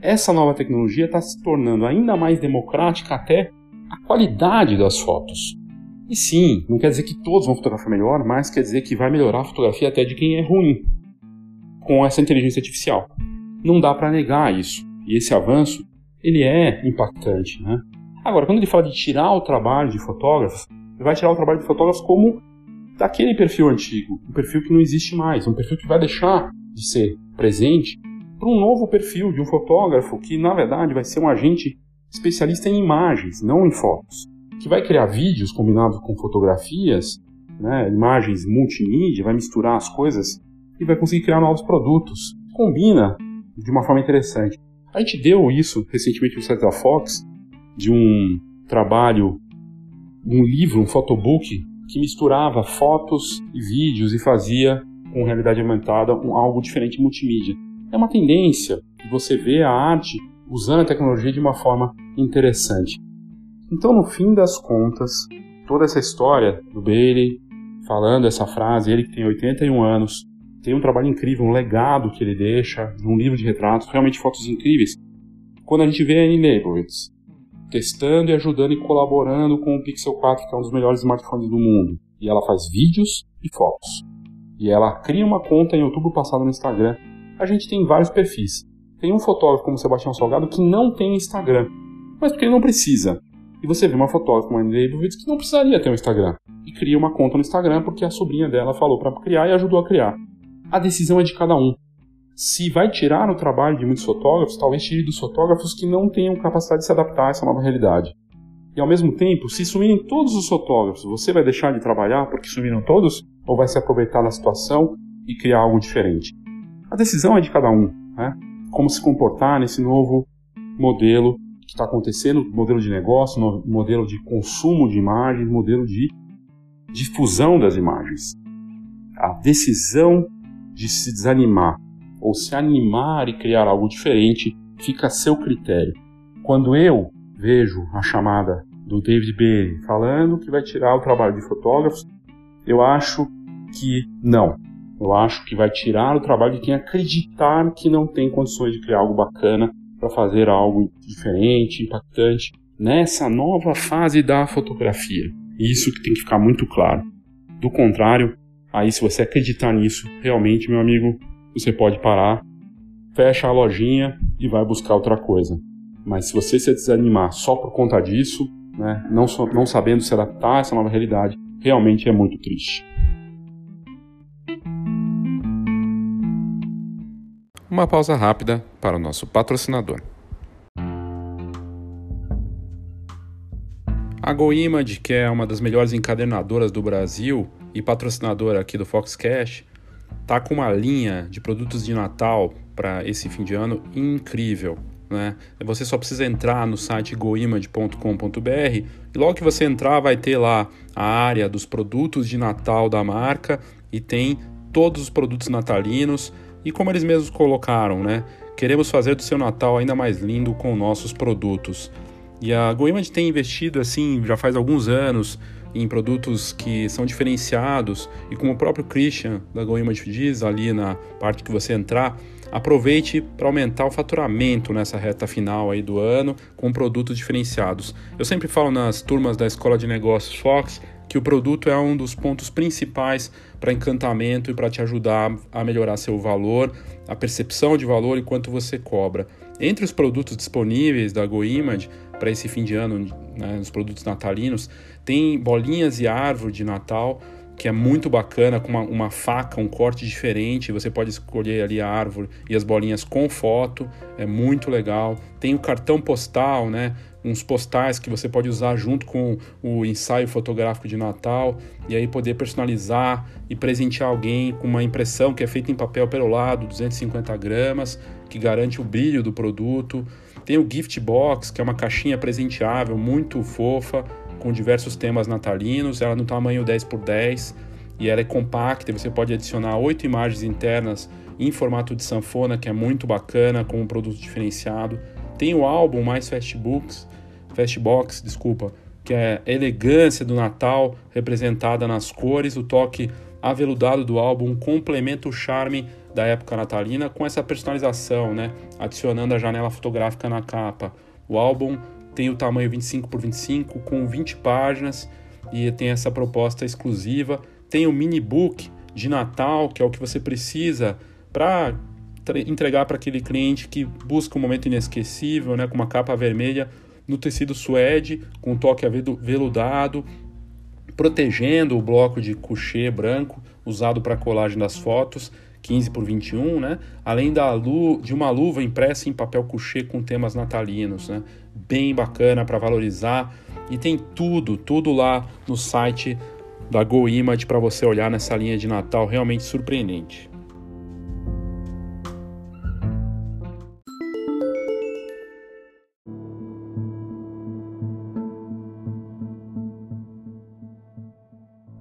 B: essa nova tecnologia está se tornando ainda mais democrática até a qualidade das fotos. E sim, não quer dizer que todos vão fotografar melhor, mas quer dizer que vai melhorar a fotografia até de quem é ruim com essa inteligência artificial. Não dá para negar isso. E esse avanço, ele é impactante, né? Agora, quando ele fala de tirar o trabalho de fotógrafos, ele vai tirar o trabalho de fotógrafos como daquele perfil antigo, um perfil que não existe mais, um perfil que vai deixar de ser presente para um novo perfil de um fotógrafo que, na verdade, vai ser um agente especialista em imagens, não em fotos que vai criar vídeos combinados com fotografias, né, imagens multimídia, vai misturar as coisas e vai conseguir criar novos produtos. Combina de uma forma interessante. A gente deu isso recentemente no site da Fox, de um trabalho, um livro, um photobook, que misturava fotos e vídeos e fazia com realidade aumentada um, algo diferente multimídia. É uma tendência você ver a arte usando a tecnologia de uma forma interessante. Então, no fim das contas, toda essa história do Bailey
E: falando essa frase, ele que tem 81 anos, tem um trabalho incrível, um legado que ele deixa, um livro de retratos, realmente fotos incríveis. Quando a gente vê a Annie Leibovitz testando e ajudando e colaborando com o Pixel 4, que é um dos melhores smartphones do mundo, e ela faz vídeos e fotos. E ela cria uma conta em outubro passado no Instagram. A gente tem vários perfis. Tem um fotógrafo como Sebastião Salgado que não tem Instagram, mas porque ele não precisa. E você vê uma fotógrafa como a Annie Leibovitz que não precisaria ter um Instagram. E cria uma conta no Instagram porque a sobrinha dela falou para criar e ajudou a criar. A decisão é de cada um. Se vai tirar o trabalho de muitos fotógrafos, talvez tire dos fotógrafos que não tenham capacidade de se adaptar a essa nova realidade. E ao mesmo tempo, se sumirem todos os fotógrafos, você vai deixar de trabalhar porque sumiram todos? Ou vai se aproveitar da situação e criar algo diferente? A decisão é de cada um. Né? Como se comportar nesse novo modelo que está acontecendo modelo de negócio, modelo de consumo de imagens, modelo de difusão das imagens. A decisão de se desanimar ou se animar e criar algo diferente fica a seu critério. Quando eu vejo a chamada do David Bailey falando que vai tirar o trabalho de fotógrafos, eu acho que não. Eu acho que vai tirar o trabalho de quem acreditar que não tem condições de criar algo bacana para fazer algo diferente, impactante nessa nova fase da fotografia. Isso que tem que ficar muito claro. Do contrário, aí se você acreditar nisso, realmente, meu amigo, você pode parar, fecha a lojinha e vai buscar outra coisa. Mas se você se desanimar só por conta disso, né, não, so, não sabendo se adaptar a essa nova realidade, realmente é muito triste.
B: Uma pausa rápida para o nosso patrocinador. A GoImage, que é uma das melhores encadernadoras do Brasil e patrocinadora aqui do Foxcast, tá com uma linha de produtos de Natal para esse fim de ano incrível. Né? Você só precisa entrar no site goimage.com.br e logo que você entrar vai ter lá a área dos produtos de Natal da marca e tem todos os produtos natalinos e como eles mesmos colocaram, né? Queremos fazer do seu Natal ainda mais lindo com nossos produtos. E a GoImage tem investido assim já faz alguns anos em produtos que são diferenciados e como o próprio Christian da GoImage diz ali na parte que você entrar, aproveite para aumentar o faturamento nessa reta final aí do ano com produtos diferenciados. Eu sempre falo nas turmas da Escola de Negócios Fox que o produto é um dos pontos principais para encantamento e para te ajudar a melhorar seu valor, a percepção de valor e quanto você cobra. Entre os produtos disponíveis da GoImage para esse fim de ano, né, os produtos natalinos, tem bolinhas e árvore de Natal, que é muito bacana, com uma, uma, faca, um corte diferente. Você pode escolher ali a árvore e as bolinhas com foto, é muito legal. Tem o cartão postal, né? Uns postais que você pode usar junto com o ensaio fotográfico de Natal e aí poder personalizar e presentear alguém com uma impressão que é feita em papel perolado, 250 gramas, que garante o brilho do produto. Tem o gift box, que é uma caixinha presenteável muito fofa, com diversos temas natalinos, ela no tamanho 10 por 10 e ela é compacta, você pode adicionar oito imagens internas em formato de sanfona, que é muito bacana, com um produto diferenciado. Tem o álbum mais Fastbooks, Fastbox, desculpa, que é a elegância do Natal representada nas cores, o toque aveludado do álbum complementa o charme da época natalina com essa personalização, né? Adicionando a janela fotográfica na capa. O álbum tem o tamanho 25 por 25 com 20 páginas e tem essa proposta exclusiva. Tem o mini book de Natal, que é o que você precisa para entregar para aquele cliente que busca um momento inesquecível, né, com uma capa vermelha no tecido suede, com toque aveludado, protegendo o bloco de coucher branco usado para colagem das fotos 15 por 21, né? Além da lu de uma luva impressa em papel couché com temas natalinos, né? Bem bacana para valorizar e tem tudo, tudo lá no site da GoImage para você olhar nessa linha de Natal realmente surpreendente.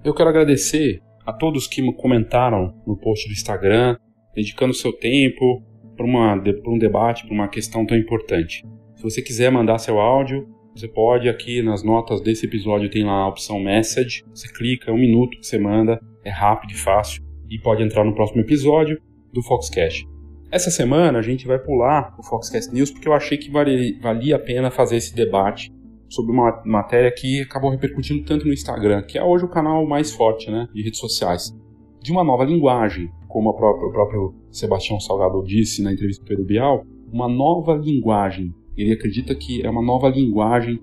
E: Eu quero agradecer a todos que comentaram no post do Instagram, dedicando seu tempo para um debate, para uma questão tão importante. Se você quiser mandar seu áudio,
B: Você pode aqui nas notas desse episódio tem lá a opção Message. Você clica, é um minuto que você manda, é rápido e fácil e pode entrar no próximo episódio do Foxcast. Essa semana a gente vai pular o Foxcast News porque eu achei que valia a pena fazer esse debate sobre uma matéria que acabou repercutindo tanto no Instagram, que é hoje o canal mais forte né, de redes sociais, de uma nova linguagem, como própria, o próprio Sebastião Salgado disse na entrevista com o Pedro Bial, uma nova linguagem. Ele acredita que é uma nova linguagem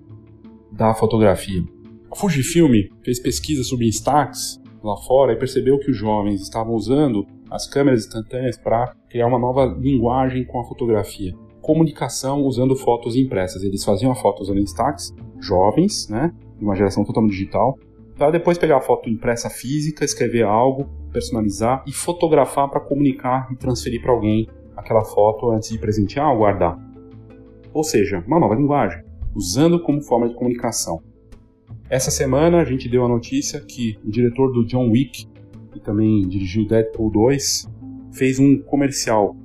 B: da fotografia. A Fujifilm fez pesquisa sobre Instax lá fora e percebeu que os jovens estavam usando as câmeras instantâneas para criar uma nova linguagem com a fotografia. Comunicação usando fotos impressas. Eles faziam a foto usando Instax, jovens, né, de uma geração totalmente digital, para depois pegar a foto impressa física, escrever algo, personalizar e fotografar para comunicar e transferir para alguém aquela foto antes de presentear ou guardar. Ou seja, uma nova linguagem, usando como forma de comunicação. Essa semana a gente deu a notícia que o diretor do John Wick, que também dirigiu Deadpool 2, fez um comercial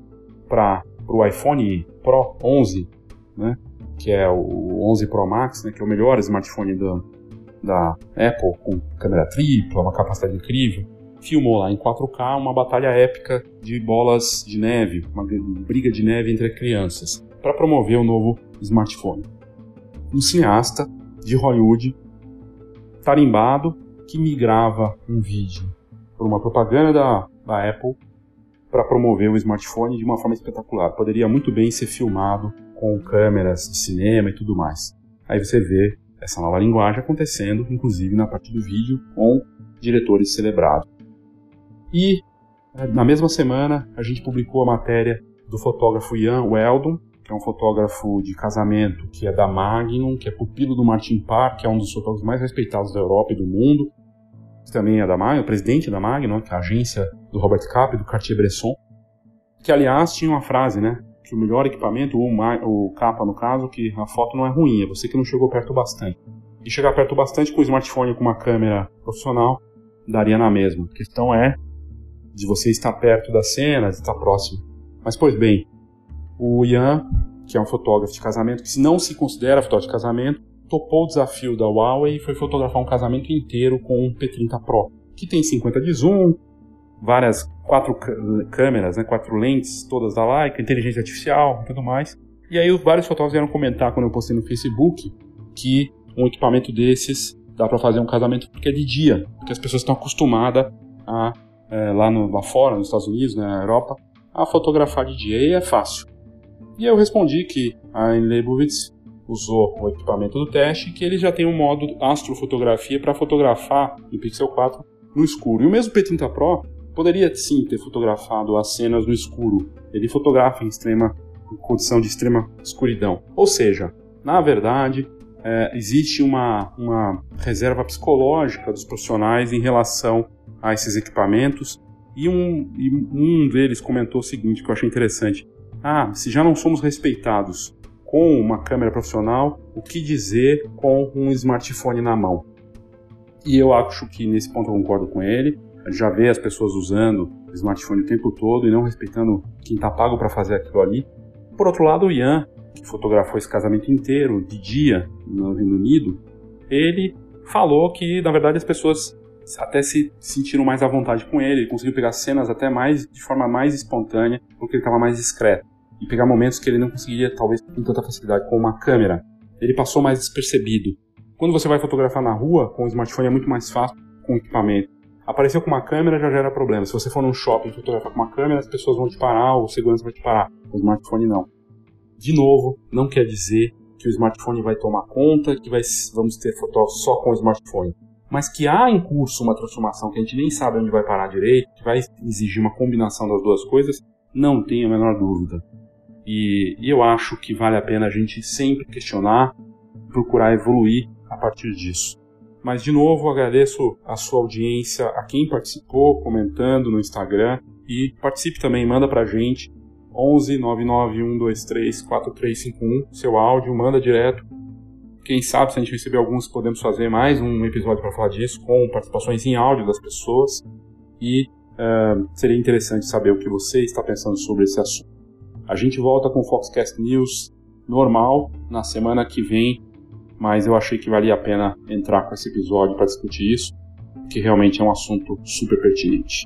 B: para o iPhone Pro 11, né, que é o 11 Pro Max, né, que é o melhor smartphone da, da Apple, com câmera tripla, uma capacidade incrível. Filmou lá em 4K uma batalha épica de bolas de neve, uma briga de neve entre crianças, para promover o novo smartphone. Um cineasta de Hollywood, tarimbado, que migrava um vídeo por uma propaganda da, da Apple para promover o smartphone de uma forma espetacular. Poderia muito bem ser filmado com câmeras de cinema e tudo mais. Aí você vê essa nova linguagem acontecendo, inclusive na parte do vídeo, com diretores celebrados. E é, na mesma semana a gente publicou a matéria do fotógrafo Ian Weldon, que é um fotógrafo de casamento que é da Magnum, que é pupilo do Martin Parr, que é um dos fotógrafos mais respeitados da Europa e do mundo. Também é da Magnum, presidente da Magnum, que é a agência do Robert Capa e do Cartier-Bresson. Que aliás tinha uma frase, né? Que o melhor equipamento, o, o capa no caso, que a foto não é ruim, é você que não chegou perto bastante. E chegar perto bastante com o smartphone com uma câmera profissional daria na mesma. A questão é de você estar perto da cena, de estar próximo. Mas, pois bem, o Ian, que é um fotógrafo de casamento, que se não se considera fotógrafo de casamento, topou o desafio da Huawei e foi fotografar um casamento inteiro com um P30 Pro, que tem 50 de zoom, várias quatro câmeras, né, quatro lentes, todas da Leica, inteligência artificial e tudo mais. E aí vários fotógrafos vieram comentar quando eu postei no Facebook que um equipamento desses dá para fazer um casamento porque é de dia, porque as pessoas estão acostumadas a é, lá, no, lá fora, nos Estados Unidos, né, na Europa, a fotografar de dia e é fácil. E eu respondi que a Leibovitz usou o equipamento do teste que ele já tem um modo astrofotografia para fotografar em Pixel 4 no escuro. E o mesmo P30 Pro poderia sim ter fotografado as cenas no escuro. Ele fotografa em extrema em condição de extrema escuridão. Ou seja, na verdade, é, existe uma, uma reserva psicológica dos profissionais em relação a esses equipamentos. E um, e um deles comentou o seguinte, que eu achei interessante. Ah, se já não somos respeitados com uma câmera profissional, o que dizer com um smartphone na mão? E eu acho que nesse ponto eu concordo com ele. Já vê as pessoas usando smartphone o tempo todo e não respeitando quem está pago para fazer aquilo ali. Por outro lado, o Ian, que fotografou esse casamento inteiro de dia no Reino Unido, ele falou que na verdade as pessoas até se sentiram mais à vontade com ele, ele conseguiu pegar cenas até mais de forma mais espontânea, porque ele estava mais discreto e pegar momentos que ele não conseguiria talvez com tanta facilidade com uma câmera. Ele passou mais despercebido. Quando você vai fotografar na rua, com o smartphone é muito mais fácil com o equipamento. Apareceu com uma câmera já gera problema. Se você for num shopping fotografar com uma câmera, as pessoas vão te parar, ou o segurança vai te parar. Com o smartphone não. De novo, não quer dizer que o smartphone vai tomar conta, que vai, vamos ter fotógrafos só com o smartphone mas que há em curso uma transformação que a gente nem sabe onde vai parar direito, que vai exigir uma combinação das duas coisas, não tenho a menor dúvida. E, e eu acho que vale a pena a gente sempre questionar, procurar evoluir a partir disso. Mas, de novo, agradeço a sua audiência, a quem participou, comentando no Instagram. E participe também, manda pra gente 11 99123 4351 seu áudio, manda direto quem sabe, se a gente receber alguns, podemos fazer mais um episódio para falar disso, com participações em áudio das pessoas. E uh, seria interessante saber o que você está pensando sobre esse assunto. A gente volta com o Foxcast News normal na semana que vem,
F: mas eu achei que valia a pena entrar com esse episódio para discutir isso, que realmente é um assunto super pertinente.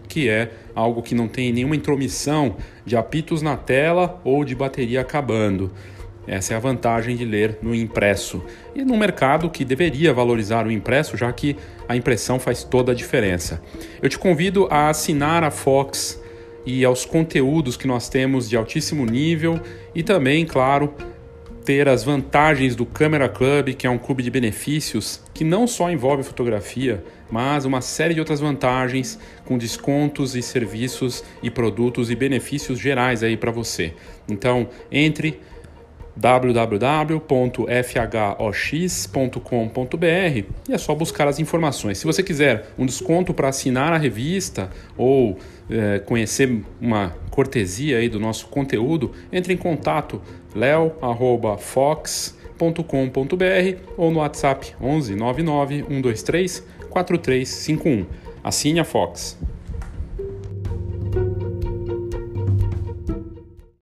B: que é algo que não tem nenhuma intromissão de apitos na tela ou de bateria acabando. Essa é a vantagem de ler no impresso. E num mercado que deveria valorizar o impresso, já que a impressão faz toda a diferença. Eu te convido a assinar a Fox e aos conteúdos que nós temos de altíssimo nível e também, claro, ter as vantagens do Camera Club, que é um clube de benefícios que não só envolve fotografia, mas uma série de outras vantagens com descontos e serviços e produtos e benefícios gerais aí para você. Então, entre www.fhox.com.br e é só buscar as informações. Se você quiser um desconto para assinar a revista ou é, conhecer uma cortesia aí do nosso conteúdo, entre em contato leo@fox.com.br ou no WhatsApp 11 99 123 4351. Assine a Fox.